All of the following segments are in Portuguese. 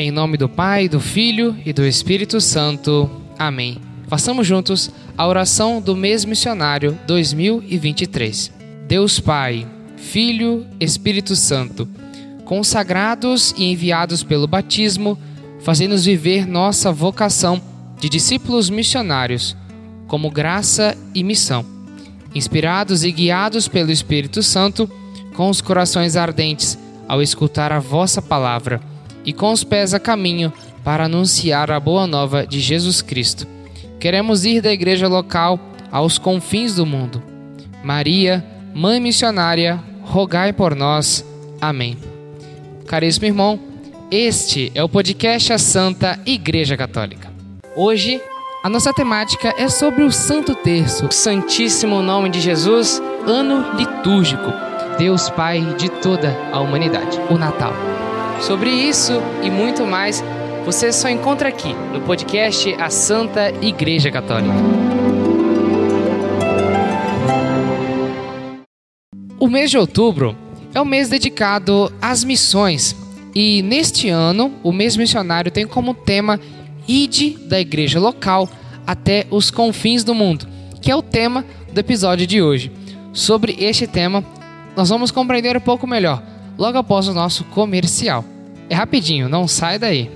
Em nome do Pai, do Filho e do Espírito Santo. Amém. Façamos juntos a oração do mês missionário 2023. Deus Pai, Filho, Espírito Santo, consagrados e enviados pelo batismo, fazei-nos viver nossa vocação de discípulos missionários, como graça e missão. Inspirados e guiados pelo Espírito Santo, com os corações ardentes ao escutar a vossa palavra e com os pés a caminho para anunciar a boa nova de Jesus Cristo. Queremos ir da igreja local aos confins do mundo. Maria, Mãe missionária, rogai por nós. Amém. Caríssimo irmão, este é o podcast A Santa Igreja Católica. Hoje, a nossa temática é sobre o Santo Terço, o Santíssimo Nome de Jesus, ano litúrgico, Deus Pai de toda a humanidade, o Natal. Sobre isso e muito mais, você só encontra aqui no podcast A Santa Igreja Católica. O mês de outubro é o mês dedicado às missões e neste ano o mês missionário tem como tema Ide da igreja local até os confins do mundo, que é o tema do episódio de hoje. Sobre este tema, nós vamos compreender um pouco melhor logo após o nosso comercial. É rapidinho, não sai daí.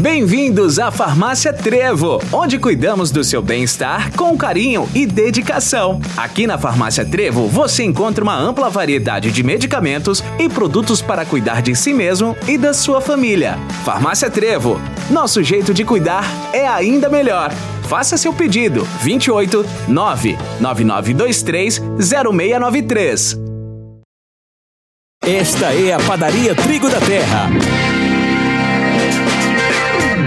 Bem-vindos à Farmácia Trevo, onde cuidamos do seu bem-estar com carinho e dedicação. Aqui na Farmácia Trevo você encontra uma ampla variedade de medicamentos e produtos para cuidar de si mesmo e da sua família. Farmácia Trevo, nosso jeito de cuidar é ainda melhor. Faça seu pedido 28 99923 0693. Esta é a Padaria Trigo da Terra.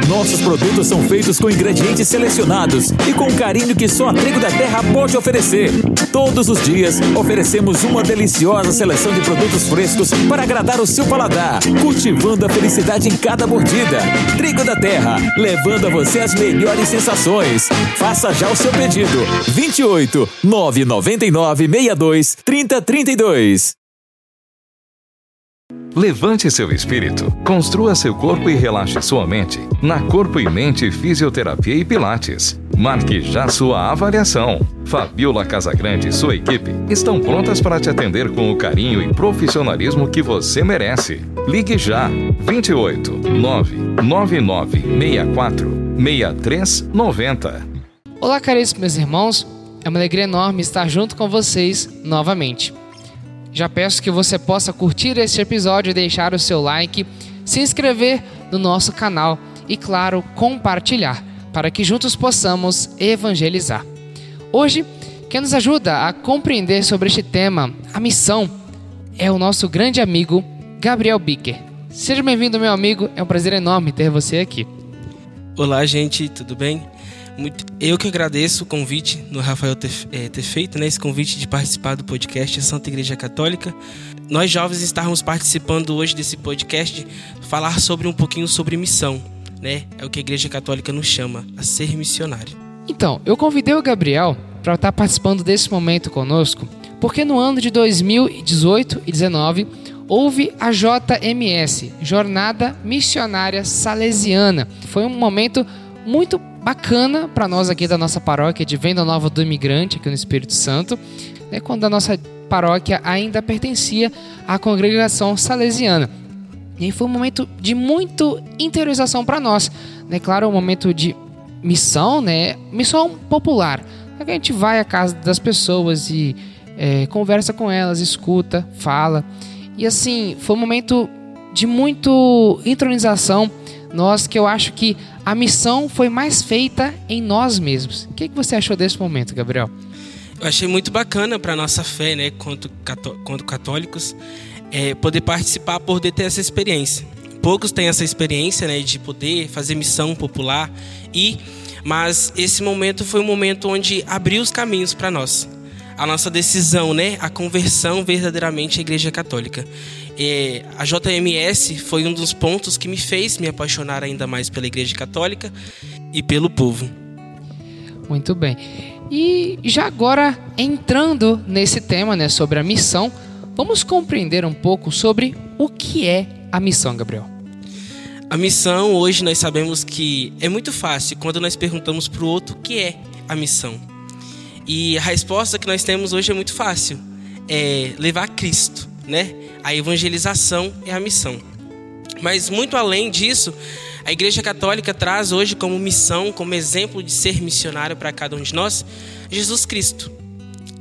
Nossos produtos são feitos com ingredientes selecionados e com carinho que só a Trigo da Terra pode oferecer. Todos os dias oferecemos uma deliciosa seleção de produtos frescos para agradar o seu paladar, cultivando a felicidade em cada mordida. Trigo da Terra, levando a você as melhores sensações. Faça já o seu pedido. 28 999 62 3032. Levante seu espírito, construa seu corpo e relaxe sua mente na Corpo e Mente Fisioterapia e Pilates. Marque já sua avaliação. Fabiola Casagrande e sua equipe estão prontas para te atender com o carinho e profissionalismo que você merece. Ligue já 28 999 64 6390. Olá, caríssimos meus irmãos. É uma alegria enorme estar junto com vocês novamente. Já peço que você possa curtir este episódio deixar o seu like, se inscrever no nosso canal e, claro, compartilhar, para que juntos possamos evangelizar. Hoje, quem nos ajuda a compreender sobre este tema, a missão, é o nosso grande amigo Gabriel Bicker. Seja bem-vindo, meu amigo, é um prazer enorme ter você aqui. Olá, gente, tudo bem? Muito, eu que agradeço o convite no Rafael ter, é, ter feito, né, esse convite de participar do podcast Santa Igreja Católica. Nós jovens estarmos participando hoje desse podcast, falar sobre um pouquinho sobre missão, né? É o que a Igreja Católica nos chama, a ser missionário. Então, eu convidei o Gabriel para estar participando desse momento conosco, porque no ano de 2018 e 19 houve a JMS, Jornada Missionária Salesiana. Foi um momento muito bacana para nós aqui da nossa paróquia de Venda Nova do Imigrante, aqui no Espírito Santo, né, quando a nossa paróquia ainda pertencia à congregação salesiana. E foi um momento de muito interiorização para nós. Né? Claro, um momento de missão, né? missão popular. É a gente vai à casa das pessoas e é, conversa com elas, escuta, fala. E assim, foi um momento de muito intronização. Nós que eu acho que a missão foi mais feita em nós mesmos. O que, que você achou desse momento, Gabriel? Eu achei muito bacana para nossa fé, né, quanto, quanto católicos, é, poder participar, poder ter essa experiência. Poucos têm essa experiência, né, de poder fazer missão popular e, mas esse momento foi um momento onde abriu os caminhos para nós. A nossa decisão, né, a conversão verdadeiramente à Igreja Católica. A JMS foi um dos pontos que me fez me apaixonar ainda mais pela Igreja Católica e pelo povo. Muito bem. E já agora entrando nesse tema, né, sobre a missão, vamos compreender um pouco sobre o que é a missão, Gabriel. A missão, hoje nós sabemos que é muito fácil quando nós perguntamos para o outro o que é a missão. E a resposta que nós temos hoje é muito fácil: é levar Cristo, né? A evangelização é a missão. Mas muito além disso, a Igreja Católica traz hoje como missão, como exemplo de ser missionário para cada um de nós, Jesus Cristo.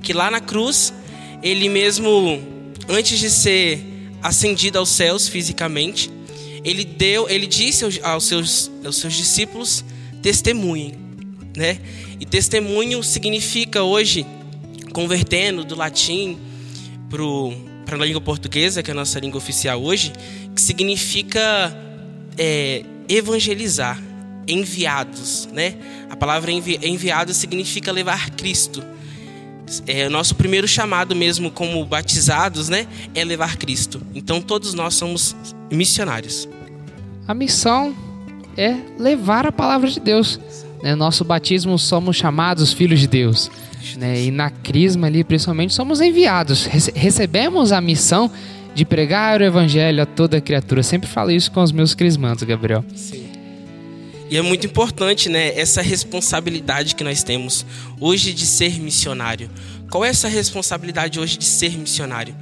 Que lá na cruz, ele mesmo, antes de ser ascendido aos céus fisicamente, ele deu, ele disse aos seus, aos seus discípulos: testemunhem, né? E testemunho significa hoje, convertendo do latim para a língua portuguesa, que é a nossa língua oficial hoje, que significa é, evangelizar, enviados, né? A palavra envi enviado significa levar Cristo. É, o nosso primeiro chamado mesmo como batizados, né, é levar Cristo. Então todos nós somos missionários. A missão é levar a palavra de Deus. Né? Nosso batismo somos chamados filhos de Deus. Né? E na crisma ali, principalmente, somos enviados. Rece recebemos a missão de pregar o evangelho a toda criatura. Sempre falo isso com os meus crismandos, Gabriel. Sim. E é muito importante, né, essa responsabilidade que nós temos hoje de ser missionário. Qual é essa responsabilidade hoje de ser missionário?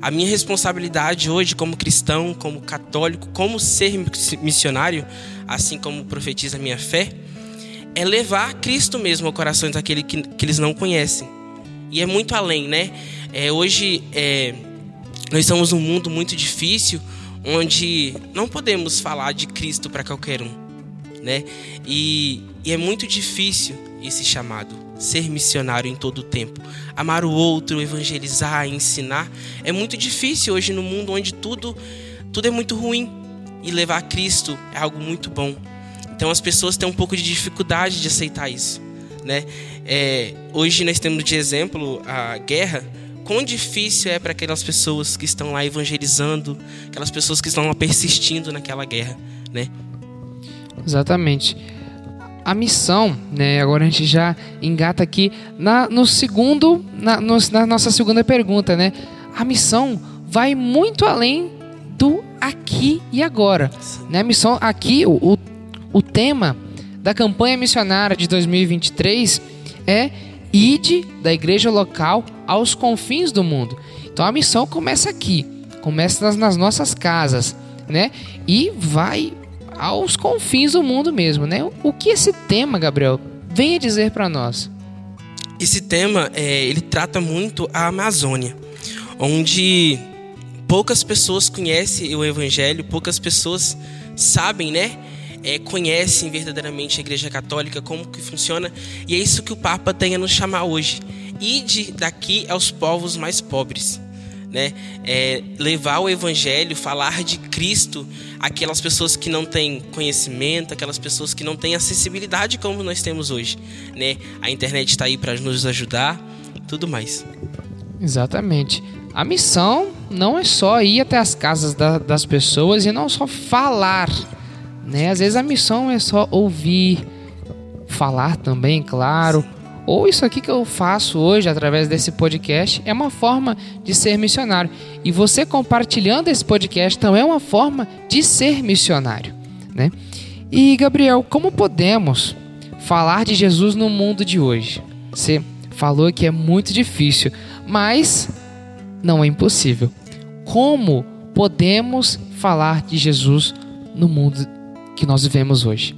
A minha responsabilidade hoje como cristão, como católico, como ser missionário, assim como profetiza a minha fé, é levar Cristo mesmo ao coração daquele que, que eles não conhecem. E é muito além, né? É, hoje é, nós estamos num mundo muito difícil, onde não podemos falar de Cristo para qualquer um né? E, e é muito difícil esse chamado, ser missionário em todo o tempo. Amar o outro, evangelizar, ensinar. É muito difícil hoje no mundo onde tudo, tudo é muito ruim. E levar Cristo é algo muito bom. Então as pessoas têm um pouco de dificuldade de aceitar isso. Né? É, hoje nós temos de exemplo a guerra. Quão difícil é para aquelas pessoas que estão lá evangelizando, aquelas pessoas que estão lá persistindo naquela guerra, né? Exatamente. A missão, né? Agora a gente já engata aqui na, no segundo, na, no, na nossa segunda pergunta, né? A missão vai muito além do aqui e agora, né? A missão aqui, o, o, o tema da campanha missionária de 2023 é ide da igreja local aos confins do mundo. Então a missão começa aqui, começa nas, nossas casas, né? E vai aos confins do mundo mesmo, né? O que esse tema, Gabriel, vem a dizer para nós? Esse tema, é, ele trata muito a Amazônia, onde poucas pessoas conhecem o Evangelho, poucas pessoas sabem, né? É, conhecem verdadeiramente a Igreja Católica, como que funciona, e é isso que o Papa tem a nos chamar hoje. Ide daqui aos povos mais pobres né? É levar o evangelho, falar de Cristo aquelas pessoas que não têm conhecimento, aquelas pessoas que não têm acessibilidade como nós temos hoje, né? A internet está aí para nos ajudar, tudo mais. Exatamente. A missão não é só ir até as casas da, das pessoas e não só falar, né? Às vezes a missão é só ouvir, falar também, claro. Ou isso aqui que eu faço hoje através desse podcast é uma forma de ser missionário. E você compartilhando esse podcast também é uma forma de ser missionário, né? E Gabriel, como podemos falar de Jesus no mundo de hoje? Você falou que é muito difícil, mas não é impossível. Como podemos falar de Jesus no mundo que nós vivemos hoje?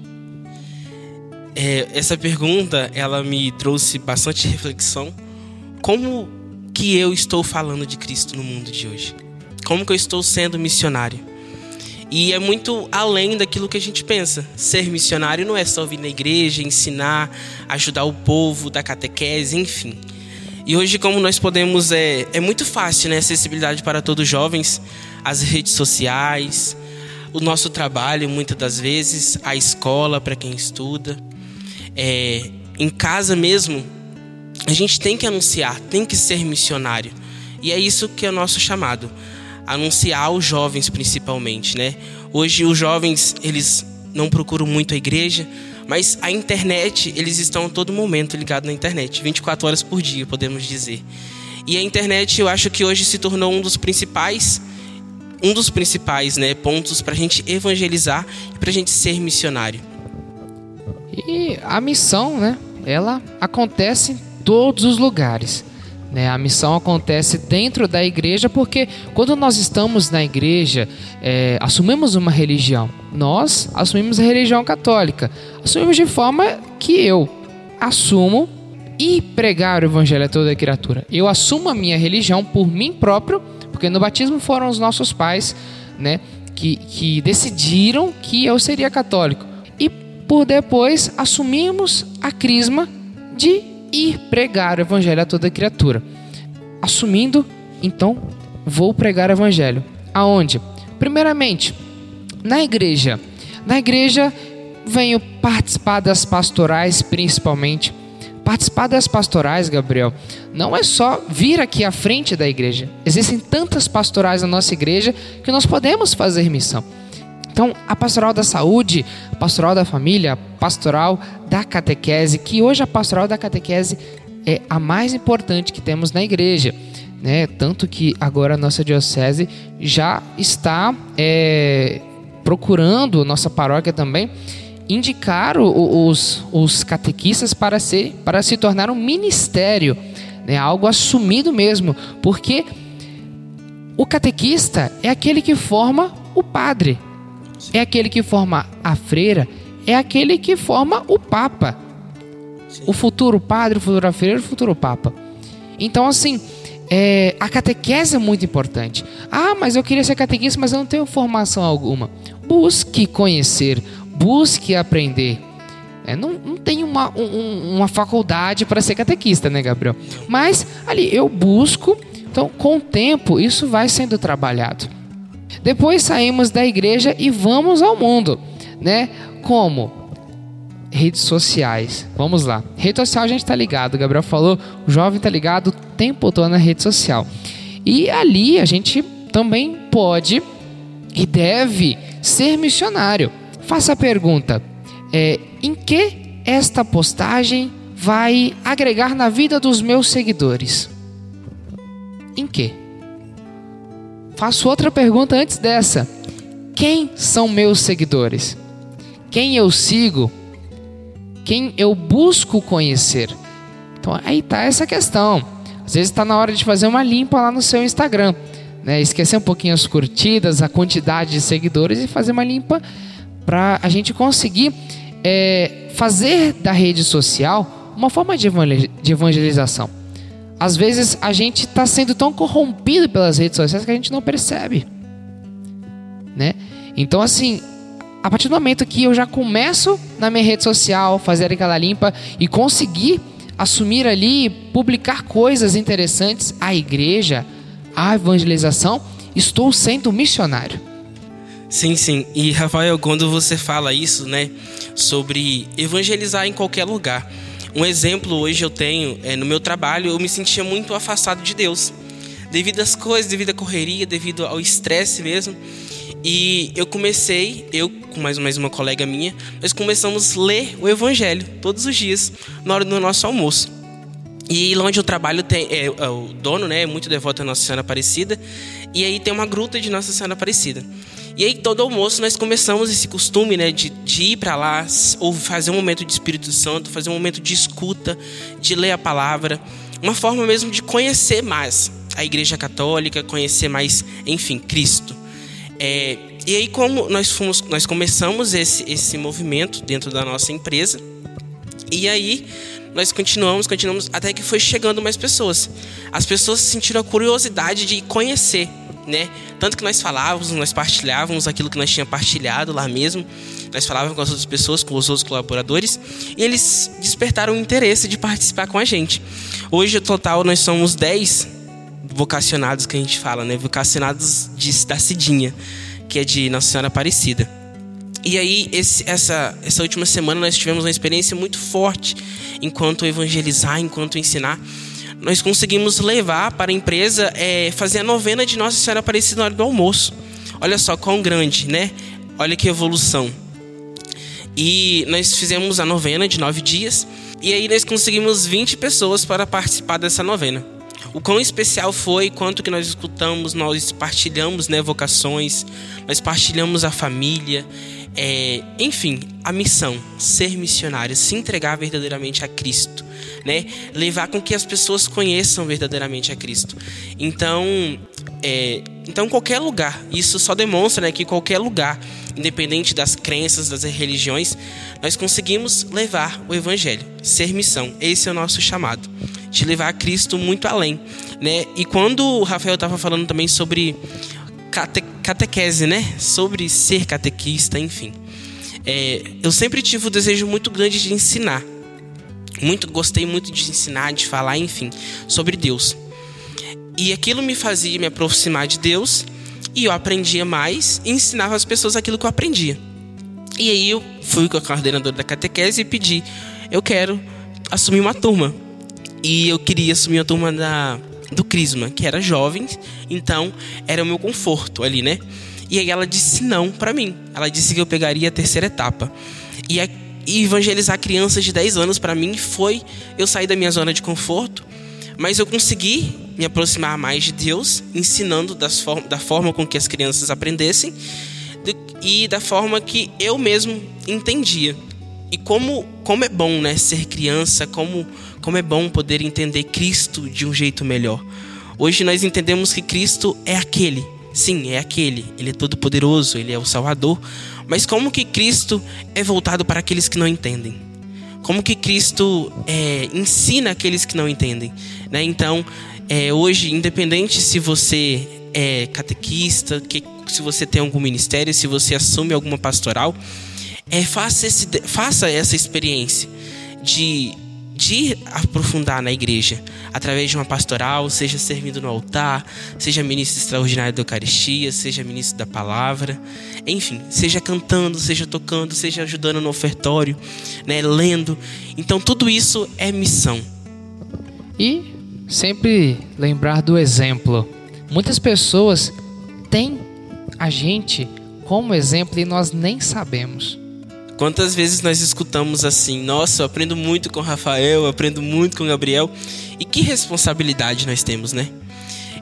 É, essa pergunta ela me trouxe bastante reflexão. Como que eu estou falando de Cristo no mundo de hoje? Como que eu estou sendo missionário? E é muito além daquilo que a gente pensa. Ser missionário não é só vir na igreja, ensinar, ajudar o povo, dar catequese, enfim. E hoje, como nós podemos, é, é muito fácil, né? Acessibilidade para todos os jovens, as redes sociais, o nosso trabalho, muitas das vezes, a escola para quem estuda é, em casa mesmo, a gente tem que anunciar, tem que ser missionário. E é isso que é o nosso chamado, anunciar aos jovens principalmente, né? Hoje os jovens, eles não procuram muito a igreja, mas a internet, eles estão a todo momento ligados na internet, 24 horas por dia, podemos dizer. E a internet, eu acho que hoje se tornou um dos principais um dos principais né, pontos para a gente evangelizar e para a gente ser missionário. E a missão, né? Ela acontece em todos os lugares. Né? A missão acontece dentro da igreja porque quando nós estamos na igreja, é, assumimos uma religião. Nós assumimos a religião católica. Assumimos de forma que eu assumo e pregar o evangelho a toda criatura. Eu assumo a minha religião por mim próprio, porque no batismo foram os nossos pais, né, que, que decidiram que eu seria católico. E por depois assumimos a crisma de ir pregar o evangelho a toda criatura. Assumindo, então, vou pregar o evangelho. Aonde? Primeiramente, na igreja. Na igreja venho participar das pastorais, principalmente Participar das pastorais, Gabriel, não é só vir aqui à frente da igreja. Existem tantas pastorais na nossa igreja que nós podemos fazer missão. Então, a pastoral da saúde, a pastoral da família, a pastoral da catequese, que hoje a pastoral da catequese é a mais importante que temos na igreja. Né? Tanto que agora a nossa diocese já está é, procurando, nossa paróquia também, indicar os, os catequistas para, ser, para se tornar um ministério, né? algo assumido mesmo, porque o catequista é aquele que forma o padre, é aquele que forma a freira, é aquele que forma o papa. O futuro padre, o futuro freira, o futuro papa. Então, assim, é, a catequese é muito importante. Ah, mas eu queria ser catequista, mas eu não tenho formação alguma. Busque conhecer busque aprender. É, não, não tem uma, um, uma faculdade para ser catequista, né, Gabriel? Mas ali eu busco, então com o tempo isso vai sendo trabalhado. Depois saímos da igreja e vamos ao mundo, né? Como? Redes sociais. Vamos lá. Rede social a gente tá ligado, o Gabriel falou, o jovem tá ligado o tempo todo na rede social. E ali a gente também pode e deve ser missionário. Faça a pergunta: é, em que esta postagem vai agregar na vida dos meus seguidores? Em que? Faço outra pergunta antes dessa: quem são meus seguidores? Quem eu sigo? Quem eu busco conhecer? Então aí está essa questão. Às vezes está na hora de fazer uma limpa lá no seu Instagram. Né? Esquecer um pouquinho as curtidas, a quantidade de seguidores e fazer uma limpa para a gente conseguir é, fazer da rede social uma forma de evangelização. Às vezes a gente está sendo tão corrompido pelas redes sociais que a gente não percebe, né? Então assim, a partir do momento que eu já começo na minha rede social fazer aquela limpa e conseguir assumir ali, publicar coisas interessantes à igreja, à evangelização, estou sendo missionário. Sim, sim. E Rafael, quando você fala isso, né, sobre evangelizar em qualquer lugar. Um exemplo hoje eu tenho, é, no meu trabalho, eu me sentia muito afastado de Deus. Devido às coisas, devido à correria, devido ao estresse mesmo. E eu comecei, eu com mais, mais uma colega minha, nós começamos a ler o Evangelho todos os dias, na hora do nosso almoço. E lá onde eu trabalho, tem, é, é, o dono né, é muito devoto a Nossa Senhora Aparecida. E aí tem uma gruta de Nossa Senhora Aparecida. E aí, todo almoço, nós começamos esse costume, né, de, de ir para lá, ou fazer um momento de Espírito Santo, fazer um momento de escuta, de ler a palavra. Uma forma mesmo de conhecer mais a Igreja Católica, conhecer mais, enfim, Cristo. É, e aí, como nós, fomos, nós começamos esse, esse movimento dentro da nossa empresa, e aí nós continuamos, continuamos, até que foi chegando mais pessoas. As pessoas sentiram a curiosidade de conhecer né? Tanto que nós falávamos, nós partilhávamos aquilo que nós tínhamos partilhado lá mesmo. Nós falávamos com as outras pessoas, com os outros colaboradores, e eles despertaram o interesse de participar com a gente. Hoje, no total, nós somos 10 vocacionados que a gente fala, né? Vocacionados de, da Cidinha, que é de Nossa Senhora Aparecida. E aí, esse, essa, essa última semana, nós tivemos uma experiência muito forte enquanto evangelizar, enquanto ensinar nós conseguimos levar para a empresa é, fazer a novena de Nossa Senhora Aparecida na hora do almoço. Olha só quão grande, né? Olha que evolução. E nós fizemos a novena de nove dias. E aí nós conseguimos 20 pessoas para participar dessa novena. o quão especial foi, quanto que nós escutamos, nós partilhamos né, vocações, nós partilhamos a família, é, enfim, a missão, ser missionário, se entregar verdadeiramente a Cristo, né? Levar com que as pessoas conheçam verdadeiramente a Cristo. Então, é, então qualquer lugar, isso só demonstra né, que qualquer lugar, independente das crenças, das religiões, nós conseguimos levar o Evangelho, ser missão. Esse é o nosso chamado, de levar a Cristo muito além, né? E quando o Rafael estava falando também sobre cate catequese, né? Sobre ser catequista, enfim. É, eu sempre tive o desejo muito grande de ensinar. Muito gostei muito de ensinar, de falar, enfim, sobre Deus. E aquilo me fazia me aproximar de Deus e eu aprendia mais e ensinava as pessoas aquilo que eu aprendia. E aí eu fui com a coordenadora da catequese e pedi: eu quero assumir uma turma. E eu queria assumir a turma da do Crisma, que era jovem, então era o meu conforto ali, né? E aí ela disse não para mim. Ela disse que eu pegaria a terceira etapa. E, a, e evangelizar crianças de 10 anos para mim foi eu sair da minha zona de conforto, mas eu consegui me aproximar mais de Deus, ensinando form da forma com que as crianças aprendessem de, e da forma que eu mesmo entendia. E como, como é bom né, ser criança, como como é bom poder entender Cristo de um jeito melhor. Hoje nós entendemos que Cristo é aquele, sim, é aquele. Ele é todo poderoso, ele é o Salvador. Mas como que Cristo é voltado para aqueles que não entendem? Como que Cristo é, ensina aqueles que não entendem? Né? Então, é, hoje, independente se você é catequista, que, se você tem algum ministério, se você assume alguma pastoral, é, faça, esse, faça essa experiência de de aprofundar na igreja, através de uma pastoral, seja servindo no altar, seja ministro extraordinário da Eucaristia, seja ministro da palavra, enfim, seja cantando, seja tocando, seja ajudando no ofertório, né, lendo. Então tudo isso é missão. E sempre lembrar do exemplo. Muitas pessoas têm a gente como exemplo e nós nem sabemos. Quantas vezes nós escutamos assim: Nossa, eu aprendo muito com Rafael, eu aprendo muito com Gabriel. E que responsabilidade nós temos, né?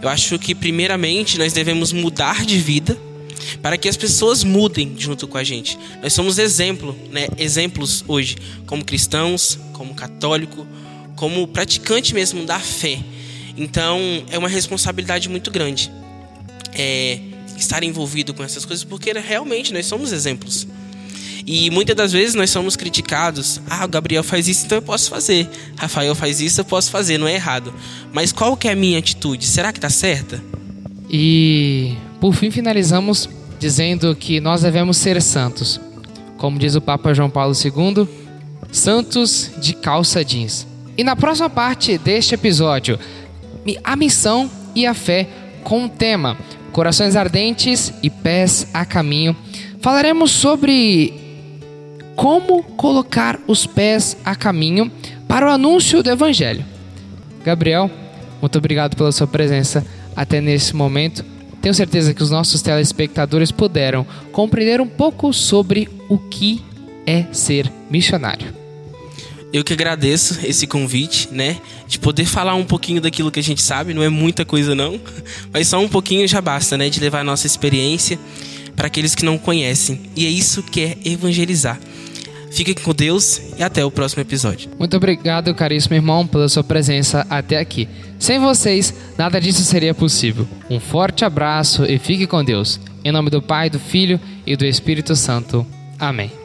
Eu acho que, primeiramente, nós devemos mudar de vida para que as pessoas mudem junto com a gente. Nós somos exemplo, né? exemplos hoje, como cristãos, como católico, como praticante mesmo da fé. Então, é uma responsabilidade muito grande é, estar envolvido com essas coisas, porque realmente nós somos exemplos. E muitas das vezes nós somos criticados. Ah, o Gabriel faz isso, então eu posso fazer. Rafael faz isso, eu posso fazer, não é errado. Mas qual que é a minha atitude? Será que está certa? E por fim finalizamos dizendo que nós devemos ser santos. Como diz o Papa João Paulo II, santos de calça jeans. E na próxima parte deste episódio, a missão e a fé com o tema Corações ardentes e pés a caminho. Falaremos sobre como colocar os pés a caminho para o anúncio do Evangelho. Gabriel, muito obrigado pela sua presença até nesse momento. Tenho certeza que os nossos telespectadores puderam compreender um pouco sobre o que é ser missionário. Eu que agradeço esse convite, né? De poder falar um pouquinho daquilo que a gente sabe, não é muita coisa não, mas só um pouquinho já basta, né? De levar a nossa experiência para aqueles que não conhecem. E é isso que é evangelizar. Fiquem com Deus e até o próximo episódio. Muito obrigado, caríssimo irmão, pela sua presença até aqui. Sem vocês, nada disso seria possível. Um forte abraço e fique com Deus. Em nome do Pai, do Filho e do Espírito Santo. Amém.